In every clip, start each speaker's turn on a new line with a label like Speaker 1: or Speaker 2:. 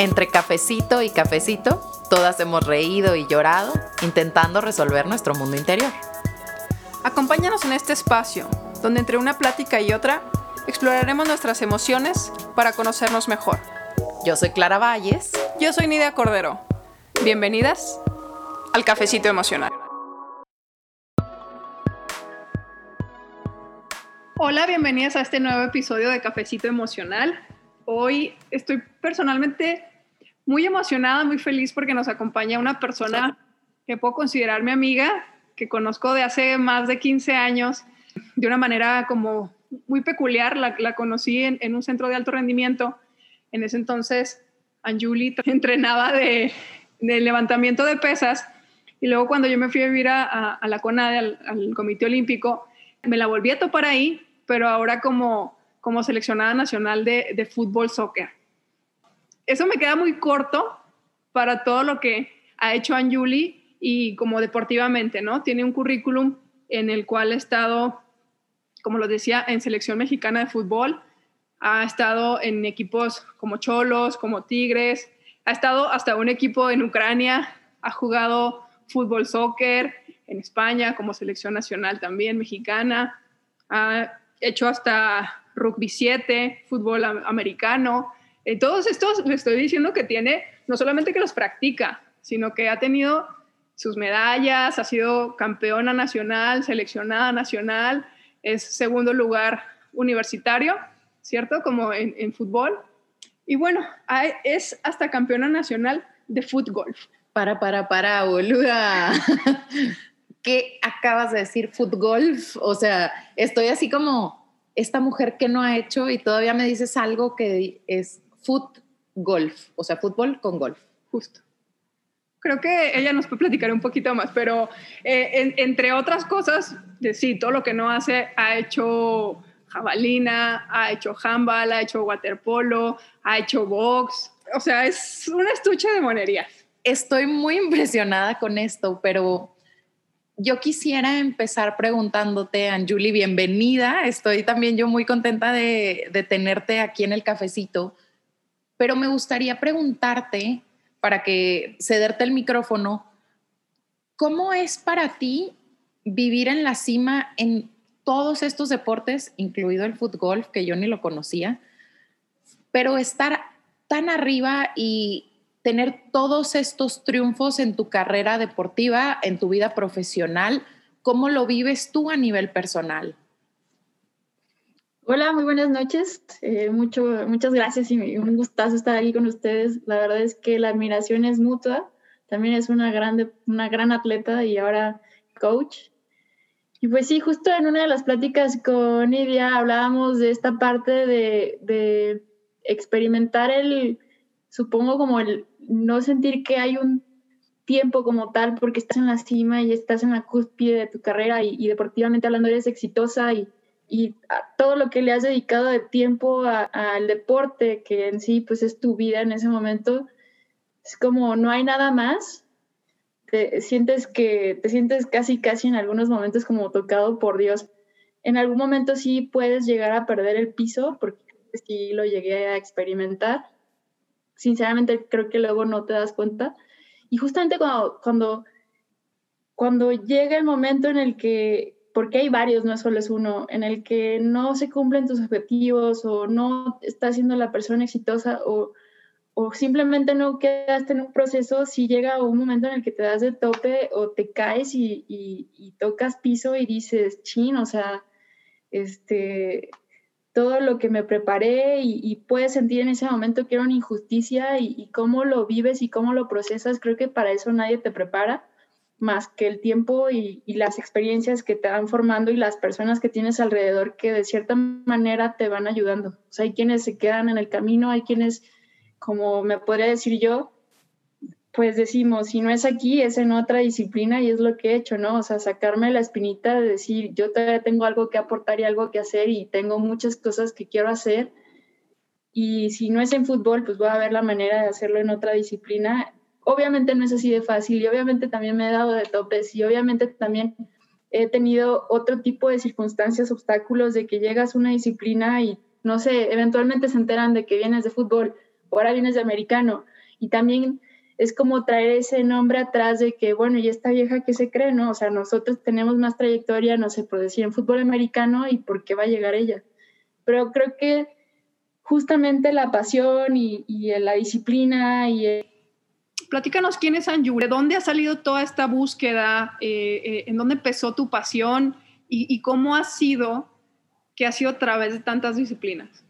Speaker 1: Entre cafecito y cafecito, todas hemos reído y llorado intentando resolver nuestro mundo interior.
Speaker 2: Acompáñanos en este espacio, donde entre una plática y otra exploraremos nuestras emociones para conocernos mejor.
Speaker 1: Yo soy Clara Valles.
Speaker 2: Yo soy Nidia Cordero. Bienvenidas al Cafecito Emocional. Hola, bienvenidas a este nuevo episodio de Cafecito Emocional. Hoy estoy personalmente muy emocionada, muy feliz porque nos acompaña una persona que puedo considerar mi amiga, que conozco de hace más de 15 años, de una manera como muy peculiar. La, conocí en, un centro de alto rendimiento. En ese entonces, Anjuli entrenaba de, levantamiento de pesas. Y luego cuando yo me fui a vivir a, la CONADE, al, Comité Olímpico, me la volví a topar ahí, pero ahora como, como seleccionada nacional de, de fútbol soccer eso me queda muy corto para todo lo que ha hecho Anjuli y como deportivamente, ¿no? Tiene un currículum en el cual ha estado, como lo decía, en selección mexicana de fútbol, ha estado en equipos como Cholos, como Tigres, ha estado hasta un equipo en Ucrania, ha jugado fútbol soccer en España como selección nacional también mexicana, ha hecho hasta rugby 7, fútbol americano, eh, todos estos le estoy diciendo que tiene, no solamente que los practica, sino que ha tenido sus medallas, ha sido campeona nacional, seleccionada nacional, es segundo lugar universitario, ¿cierto? Como en, fútbol. Y bueno, es hasta campeona nacional de fútbol.
Speaker 1: Para, para, para, boluda. ¿Qué acabas de decir? Fútbol. O sea, estoy así como esta mujer que no ha hecho y todavía me dices algo que es foot golf, o sea, fútbol con golf.
Speaker 2: Justo. Creo que ella nos puede platicar un poquito más, pero eh, entre otras cosas, de, sí, todo lo que no hace, ha hecho jabalina, ha hecho handball, ha hecho waterpolo, ha hecho box, o sea, es un estuche de monerías.
Speaker 1: Estoy muy impresionada con esto, pero yo quisiera empezar preguntándote, Anjuli, bienvenida. Estoy también yo muy contenta de, de tenerte aquí en el cafecito pero me gustaría preguntarte, para que cederte el micrófono, ¿cómo es para ti vivir en la cima en todos estos deportes, incluido el fútbol, que yo ni lo conocía, pero estar tan arriba y tener todos estos triunfos en tu carrera deportiva, en tu vida profesional, ¿cómo lo vives tú a nivel personal?
Speaker 3: Hola, muy buenas noches. Eh, mucho, muchas gracias y un gustazo estar aquí con ustedes. La verdad es que la admiración es mutua. También es una, grande, una gran atleta y ahora coach. Y pues sí, justo en una de las pláticas con Nidia hablábamos de esta parte de, de experimentar el, supongo como el no sentir que hay un tiempo como tal porque estás en la cima y estás en la cúspide de tu carrera y, y deportivamente hablando eres exitosa y y todo lo que le has dedicado de tiempo al deporte, que en sí pues es tu vida en ese momento, es como no hay nada más. Te sientes que te sientes casi casi en algunos momentos como tocado por Dios. En algún momento sí puedes llegar a perder el piso, porque sí lo llegué a experimentar. Sinceramente creo que luego no te das cuenta. Y justamente cuando, cuando, cuando llega el momento en el que porque hay varios, no solo es uno, en el que no se cumplen tus objetivos o no estás siendo la persona exitosa o, o simplemente no quedaste en un proceso, si llega un momento en el que te das de tope o te caes y, y, tocas piso y dices, chin, o sea, este, todo lo que me preparé y, puedes sentir en ese momento que era una injusticia y, y cómo lo vives y cómo lo procesas, creo que para eso nadie te prepara más que el tiempo y, las experiencias que te van formando y las personas que tienes alrededor que de cierta manera te van ayudando. O sea, hay quienes se quedan en el camino, hay quienes, como me podría decir yo, pues decimos, si no es aquí, es en otra disciplina y es lo que he hecho, ¿no? O sea, sacarme la espinita de decir, yo todavía tengo algo que aportar y algo que hacer y tengo muchas cosas que quiero hacer. Y si no es en fútbol, pues voy a ver la manera de hacerlo en otra disciplina obviamente no es así de fácil y obviamente también me he dado de topes y obviamente también he tenido otro tipo de circunstancias, obstáculos de que llegas a una disciplina y no sé, eventualmente se enteran de que vienes de fútbol ahora vienes de americano Y también es como traer ese nombre atrás de que, bueno, y esta vieja que se cree, ¿no? O sea, nosotros tenemos más trayectoria, no sé, por decir, en fútbol americano y por qué va a llegar ella. Pero creo que justamente la pasión y, la disciplina y...
Speaker 2: Platícanos quién es Anju, de dónde ha salido toda esta búsqueda, eh, eh, en dónde empezó tu pasión y, y cómo ha sido que ha sido a través de tantas disciplinas.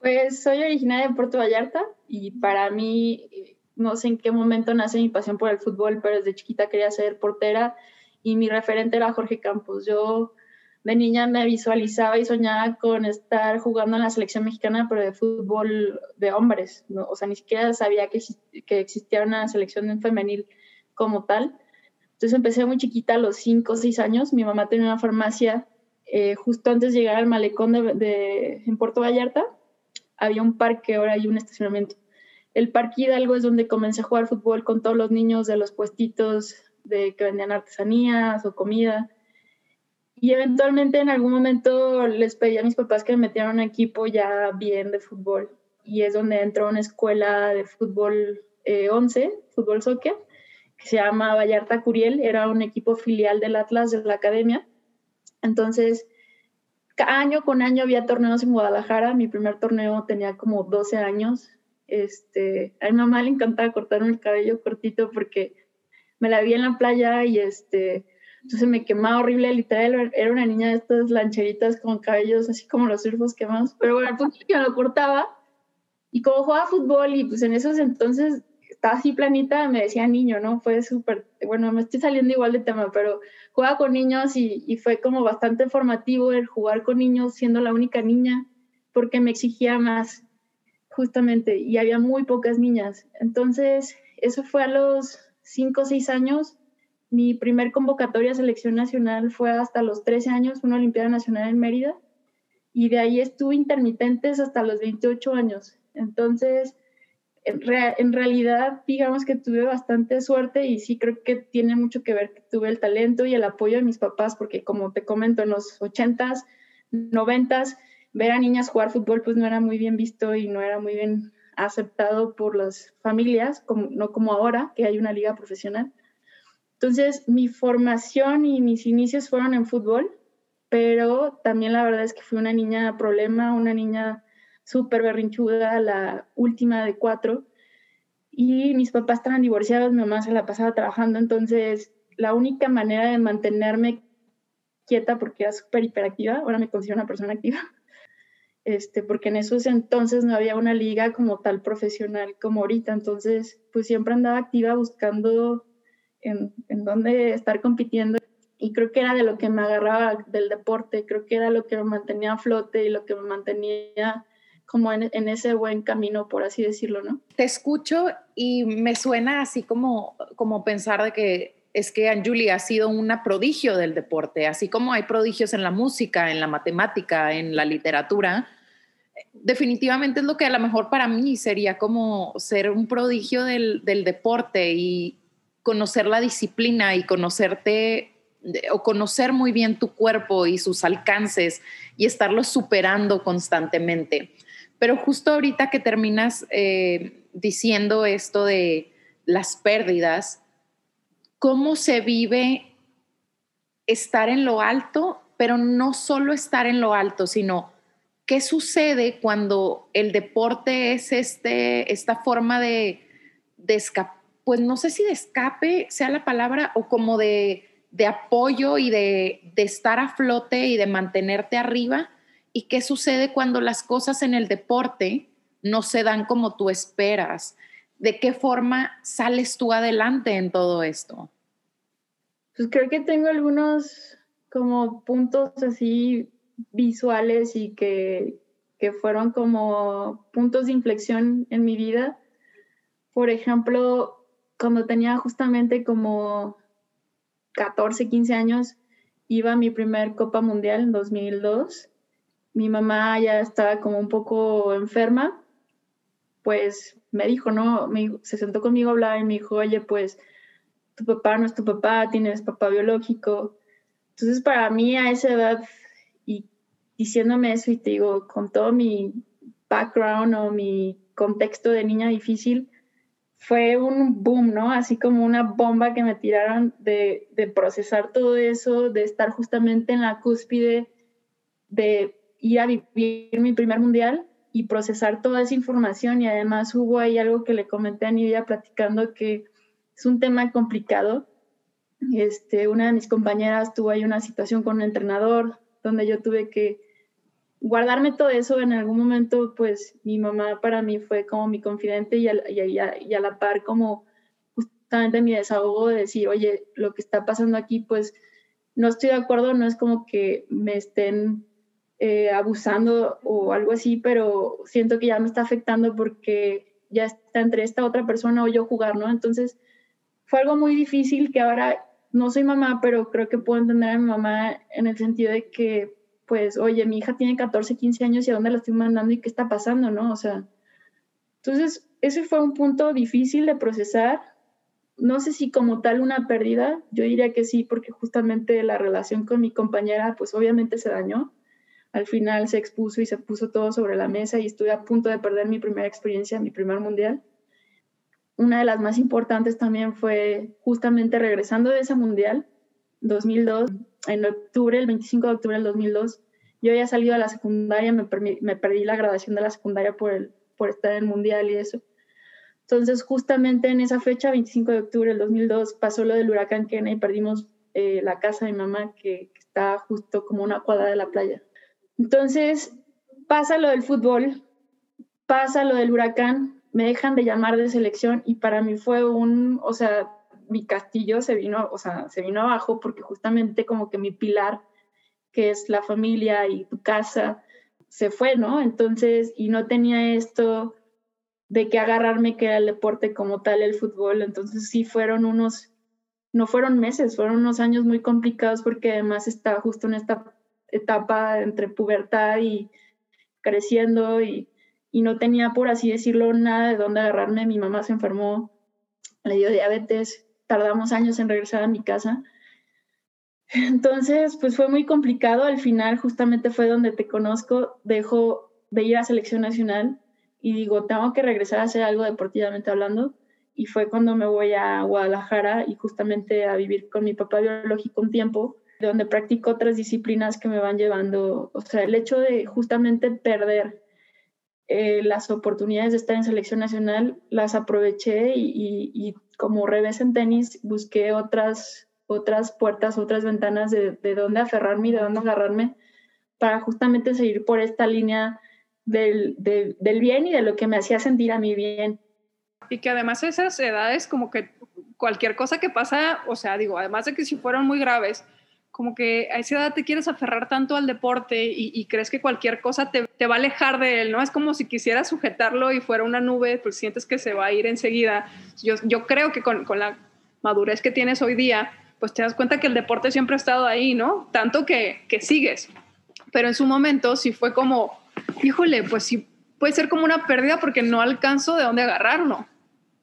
Speaker 3: Pues soy originaria de Puerto Vallarta y para mí no sé en qué momento nace mi pasión por el fútbol, pero desde chiquita quería ser portera y mi referente era Jorge Campos. Yo de niña me visualizaba y soñaba con estar jugando en la selección mexicana, pero de fútbol de hombres. ¿no? O sea, ni siquiera sabía que, que existía una selección femenil como tal. Entonces empecé muy chiquita, a los 5 o 6 años. Mi mamá tenía una farmacia eh, justo antes de llegar al malecón de, en Puerto Vallarta. Había un parque, ahora hay un estacionamiento el Parque Hidalgo es donde comencé a jugar fútbol con todos los niños de los puestitos de que vendían artesanías o comida. Y eventualmente en algún momento les pedí a mis papás que me metieran un equipo ya bien de fútbol. Y es donde entró una escuela de fútbol 11, eh, fútbol soccer, que se llama Vallarta Curiel. Era un equipo filial del Atlas de la academia. Entonces, año con año había torneos en Guadalajara. Mi primer torneo tenía como 12 años este, a mi mamá le encantaba cortarme el cabello cortito porque me la vi en la playa y este, entonces me quemaba horrible, literal, era una niña de estas lancheritas con cabellos así como los surfos quemados, pero bueno, el punto que me lo cortaba y como jugaba fútbol y pues en esos entonces estaba así planita, me decía niño, ¿no? Fue súper, bueno, me estoy saliendo igual de tema, pero jugaba con niños y, y fue como bastante formativo el jugar con niños siendo la única niña porque me exigía más justamente, y había muy pocas niñas. Entonces, eso fue a los 5 o 6 años. Mi primer convocatoria a selección nacional fue hasta los 13 años, una Olimpiada Nacional en Mérida, y de ahí estuve intermitentes hasta los 28 años. Entonces, en, realidad, digamos que tuve bastante suerte y sí creo que tiene mucho que ver que tuve el talento y el apoyo de mis papás, porque como te comento, en los 80s, 90s, ver a niñas jugar fútbol pues no era muy bien visto y no era muy bien aceptado por las familias, no como ahora, que hay una liga profesional. Entonces, mi formación y mis inicios fueron en fútbol, pero también la verdad es que fui una niña problema, una niña súper berrinchuda, la última de cuatro, y mis papás estaban divorciados, mi mamá se la pasaba trabajando, entonces la única manera de mantenerme quieta, porque era súper hiperactiva, ahora me considero una persona activa, este, porque en esos entonces no había una liga como tal profesional como ahorita, entonces pues siempre andaba activa buscando en, en dónde estar compitiendo y creo que era de lo que me agarraba del deporte, creo que era lo que me mantenía a flote y lo que me mantenía como en, ese buen camino, por así decirlo, ¿no?
Speaker 1: Te escucho y me suena así como, como pensar de que es que Anjuli ha sido una prodigio del deporte, así como hay prodigios en la música, en la matemática, en la literatura. Definitivamente es lo que a lo mejor para mí sería como ser un prodigio del, del deporte y conocer la disciplina y conocerte o conocer muy bien tu cuerpo y sus alcances y estarlo superando constantemente. Pero justo ahorita que terminas eh, diciendo esto de las pérdidas, cómo se vive estar en lo alto, pero no solo estar en lo alto, sino qué sucede cuando el deporte es este, esta forma de, de escape, pues no sé si de escape sea la palabra, o como de, de apoyo y de, de estar a flote y de mantenerte arriba, y qué sucede cuando las cosas en el deporte no se dan como tú esperas. ¿De qué forma sales tú adelante en todo esto?
Speaker 3: Pues creo que tengo algunos como puntos así visuales y que, que fueron como puntos de inflexión en mi vida. Por ejemplo, cuando tenía justamente como 14, 15 años, iba a mi primer Copa Mundial en 2002. Mi mamá ya estaba como un poco enferma, pues me dijo, no, me, se sentó conmigo a hablar y me dijo, oye, pues tu papá no es tu papá, tienes papá biológico. Entonces, para mí a esa edad, y diciéndome eso, y te digo, con todo mi background o mi contexto de niña difícil, fue un boom, ¿no? Así como una bomba que me tiraron de, procesar todo eso, de estar justamente en la cúspide, de ir a vivir mi primer mundial y procesar toda esa información. Y además hubo ahí algo que le comenté a Nidia platicando que es un tema complicado. Este, una de mis compañeras tuvo ahí una situación con un entrenador donde yo tuve que guardarme todo eso en algún momento, pues mi mamá para mí fue como mi confidente y a, la par como justamente mi desahogo de decir, oye, lo que está pasando aquí, pues no estoy de acuerdo, no es como que me estén eh, abusando o algo así, pero siento que ya me está afectando porque ya está entre esta otra persona o yo jugar, ¿no? Entonces fue algo muy difícil que ahora no soy mamá, pero creo que puedo entender a mi mamá en el sentido de que pues, oye, mi hija tiene 14, 15 años y a dónde la estoy mandando y qué está pasando, ¿no? O sea, entonces, ese fue un punto difícil de procesar. No sé si como tal una pérdida, yo diría que sí, porque justamente la relación con mi compañera, pues obviamente se dañó. Al final se expuso y se puso todo sobre la mesa y estuve a punto de perder mi primera experiencia, mi primer mundial. Una de las más importantes también fue justamente regresando de ese mundial, 2002, en octubre, el 25 de octubre del 2002, yo había salido a la secundaria, me, perdí la graduación de la secundaria por estar en el mundial y eso. Entonces, justamente en esa fecha, 25 de octubre del 2002, pasó lo del huracán Kena y perdimos eh, la casa de mi mamá, que, que está justo como una cuadra de la playa. Entonces, pasa lo del fútbol, pasa lo del huracán, me dejan de llamar de selección y para mí fue un, o sea, mi castillo se vino, o sea, se vino abajo porque justamente como que mi pilar, que es la familia y tu casa, se fue, ¿no? Entonces, y no tenía esto de que agarrarme que era el deporte como tal, el fútbol. Entonces sí fueron unos, no fueron meses, fueron unos años muy complicados porque además estaba justo en esta etapa entre pubertad y creciendo y, y no tenía, por así decirlo, nada de dónde agarrarme. Mi mamá se enfermó, le dio diabetes tardamos años en regresar a mi casa. Entonces, pues fue muy complicado. Al final, justamente fue donde te conozco, dejo de ir a selección nacional y digo, tengo que regresar a hacer algo deportivamente hablando. Y fue cuando me voy a Guadalajara y justamente a vivir con mi papá biológico un tiempo, donde practico otras disciplinas que me van llevando, o sea, el hecho de justamente perder eh, las oportunidades de estar en selección nacional, las aproveché y, como revés en tenis, busqué otras, otras puertas, otras ventanas de, de dónde aferrarme y de dónde agarrarme para justamente seguir por esta línea del, del bien y de lo que me hacía sentir a mí bien.
Speaker 2: Y que además esas edades, como que cualquier cosa que pasa, o sea, digo, además de que si fueron muy graves, como que a esa edad te quieres aferrar tanto al deporte y, crees que cualquier cosa te, te, va a alejar de él, ¿no? Es como si quisieras sujetarlo y fuera una nube, pues sientes que se va a ir enseguida. Yo, yo creo que con, con, la madurez que tienes hoy día, pues te das cuenta que el deporte siempre ha estado ahí, ¿no? Tanto que, que sigues. Pero en su momento sí fue como, híjole, pues sí puede ser como una pérdida porque no alcanzo de dónde agarrarlo.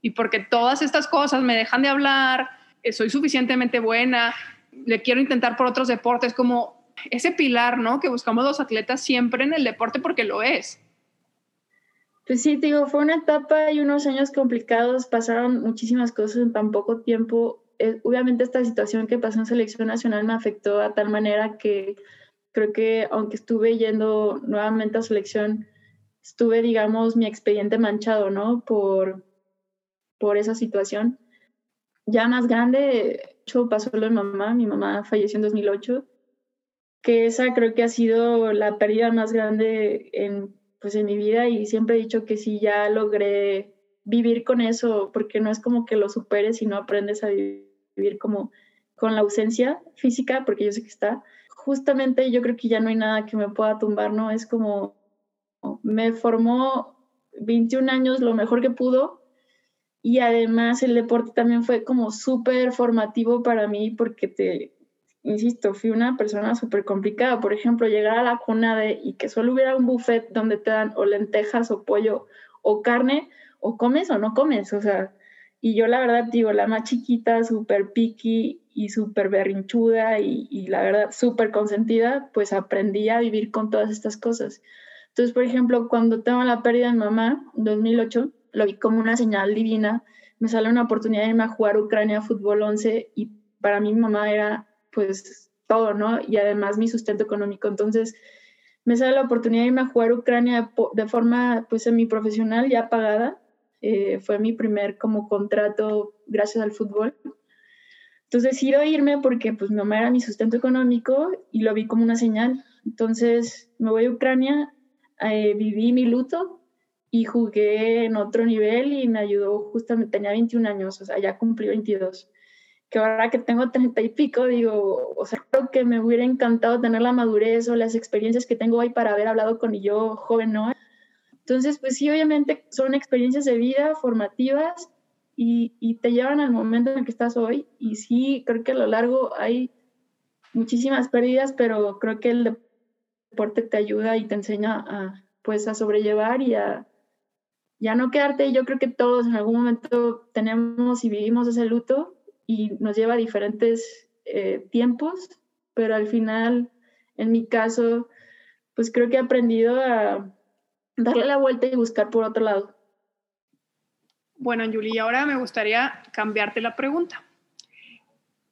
Speaker 2: Y porque todas estas cosas me dejan de hablar, eh, soy suficientemente buena, le quiero intentar por otros deportes, como ese pilar, ¿no? Que buscamos los atletas siempre en el deporte porque lo es.
Speaker 3: Pues sí, digo, fue una etapa y unos años complicados, pasaron muchísimas cosas en tan poco tiempo. Eh, obviamente esta situación que pasó en selección nacional me afectó a tal manera que creo que aunque estuve yendo nuevamente a selección, estuve, digamos, mi expediente manchado, ¿no? Por, por esa situación. Ya más grande, pasó lo de mamá, mi mamá falleció en 2008, que esa creo que ha sido la pérdida más grande en, pues, en mi vida y siempre he dicho que si ya logré vivir con eso, porque no es como que lo superes y no aprendes a vivir como con la ausencia física, porque yo sé que está. Justamente yo creo que ya no hay nada que me pueda tumbar, ¿no? Es como, me formó 21 años lo mejor que pudo, y además el deporte también fue como súper formativo para mí porque te, insisto, fui una persona súper complicada. Por ejemplo, llegar a la cuna de y que solo hubiera un buffet donde te dan o lentejas o pollo o carne, o comes o no comes. O sea, y yo la verdad digo, la más chiquita, súper picky y súper berrinchuda y, la verdad súper consentida, pues aprendí a vivir con todas estas cosas. Entonces, por ejemplo, cuando tengo la pérdida de mamá, en 2008, lo vi como una señal divina. Me sale una oportunidad de irme a jugar Ucrania Fútbol 11 y para mí mi mamá era pues todo, ¿no? Y además mi sustento económico. Entonces me sale la oportunidad de irme a jugar Ucrania de forma pues semiprofesional, ya pagada. Eh, fue mi primer como contrato gracias al fútbol. Entonces decido irme porque pues mi mamá era mi sustento económico y lo vi como una señal. Entonces me voy a Ucrania, eh, viví mi luto y jugué en otro nivel y me ayudó justamente, tenía 21 años, o sea, ya cumplí 22. Que ahora que tengo 30 y pico, digo, o sea, creo que me hubiera encantado tener la madurez o las experiencias que tengo hoy para haber hablado con yo joven, ¿no? Entonces, pues sí, obviamente son experiencias de vida formativas y, y te llevan al momento en el que estás hoy. Y sí, creo que a lo largo hay muchísimas pérdidas, pero creo que el deporte te ayuda y te enseña a, pues, a sobrellevar y a, ya no quedarte. Yo creo que todos en algún momento tenemos y vivimos ese luto y nos lleva a diferentes eh, tiempos, pero al final, en mi caso, pues creo que he aprendido a darle la vuelta y buscar por otro lado.
Speaker 2: Bueno, Julie, ahora me gustaría cambiarte la pregunta.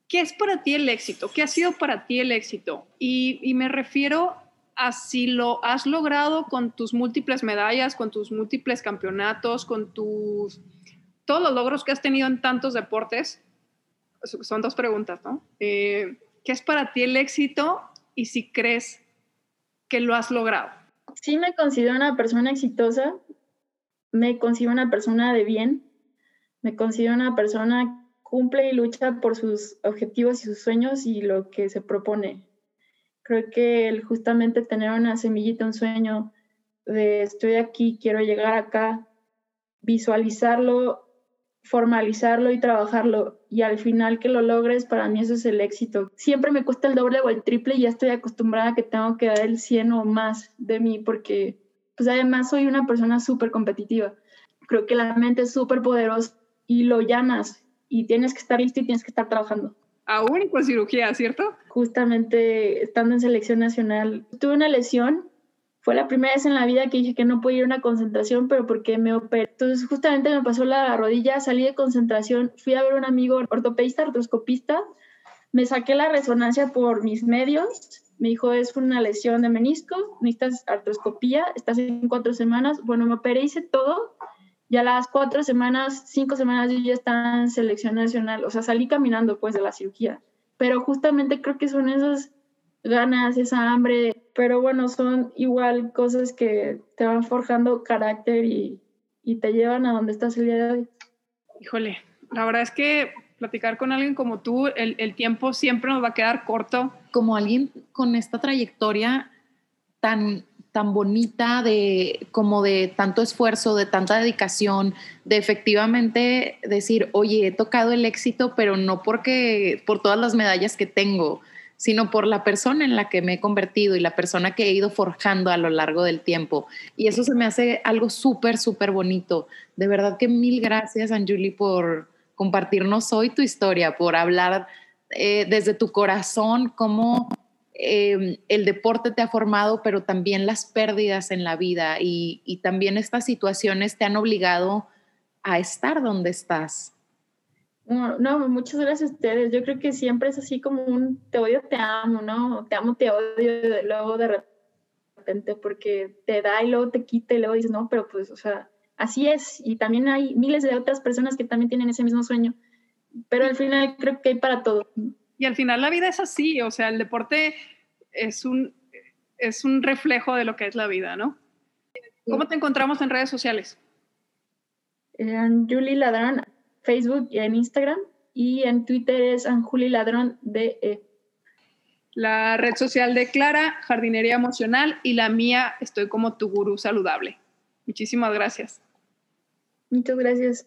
Speaker 2: ¿Qué es para ti el éxito? ¿Qué ha sido para ti el éxito? Y me refiero así lo has logrado con tus múltiples medallas, con tus múltiples campeonatos, con tus todos los logros que has tenido en tantos deportes. Son dos preguntas, ¿no? Eh, ¿Qué es para ti el éxito y si crees que lo has logrado?
Speaker 3: Sí me considero una persona exitosa, me considero una persona de bien, me considero una persona que cumple y lucha por sus objetivos y sus sueños y lo que se propone. Creo que el justamente tener una semillita, un sueño de estoy aquí, quiero llegar acá, visualizarlo, formalizarlo y trabajarlo y al final que lo logres, para mí eso es el éxito. Siempre me cuesta el doble o el triple y ya estoy acostumbrada a que tengo que dar el 100 o más de mí porque pues además soy una persona súper competitiva. Creo que la mente es súper poderosa y lo llamas y tienes que estar listo y tienes que estar trabajando
Speaker 2: aún con cirugía, ¿cierto?
Speaker 3: Justamente estando en selección nacional, tuve una lesión. Fue la primera vez en la vida que dije que no podía ir a una concentración, pero porque me operé. Entonces, justamente me pasó la rodilla, salí de concentración, fui a ver un amigo ortopedista, artroscopista, me saqué la resonancia por mis medios, me dijo, es una lesión de menisco, necesitas artroscopía, estás en cuatro semanas. Bueno, me operé, hice todo y a las cuatro semanas, cinco semanas yo ya estaba en selección nacional, o sea, salí caminando pues de la cirugía. Pero justamente creo que son esas ganas, esa hambre, pero bueno, son igual cosas que te van forjando carácter y, y te llevan a donde estás el día de hoy.
Speaker 2: Híjole, la verdad es que platicar con alguien como tú, el, el tiempo siempre nos va a quedar corto.
Speaker 1: Como alguien con esta trayectoria tan tan bonita, de como de tanto esfuerzo, de tanta dedicación, de efectivamente decir, oye, he tocado el éxito, pero no porque por todas las medallas que tengo, sino por la persona en la que me he convertido y la persona que he ido forjando a lo largo del tiempo. Y eso se me hace algo súper, súper bonito. De verdad que mil gracias, Anjuli, por compartirnos hoy tu historia, por hablar eh, desde tu corazón, cómo Em, el deporte te ha formado, pero también las pérdidas en la vida y, también estas situaciones te han obligado a estar donde estás.
Speaker 3: No, no, muchas gracias a ustedes. Yo creo que siempre es así como un te odio, te amo, ¿no? Te amo, te odio, luego de repente porque te da y luego te quita y luego dices, no, pero pues, o sea, así es. Y también hay miles de otras personas que también tienen ese mismo sueño. Pero al final creo que hay para todo.
Speaker 2: Y al final la vida es así, o sea, el deporte es un, es un reflejo de lo que es la vida, ¿no? ¿Cómo te encontramos en redes sociales?
Speaker 3: En Julie Ladrón, Facebook y en Instagram. Y en Twitter es Anjuli Ladrón DE.
Speaker 2: La red social de Clara, Jardinería Emocional, y la mía, estoy como tu gurú saludable. Muchísimas gracias.
Speaker 3: Muchas gracias.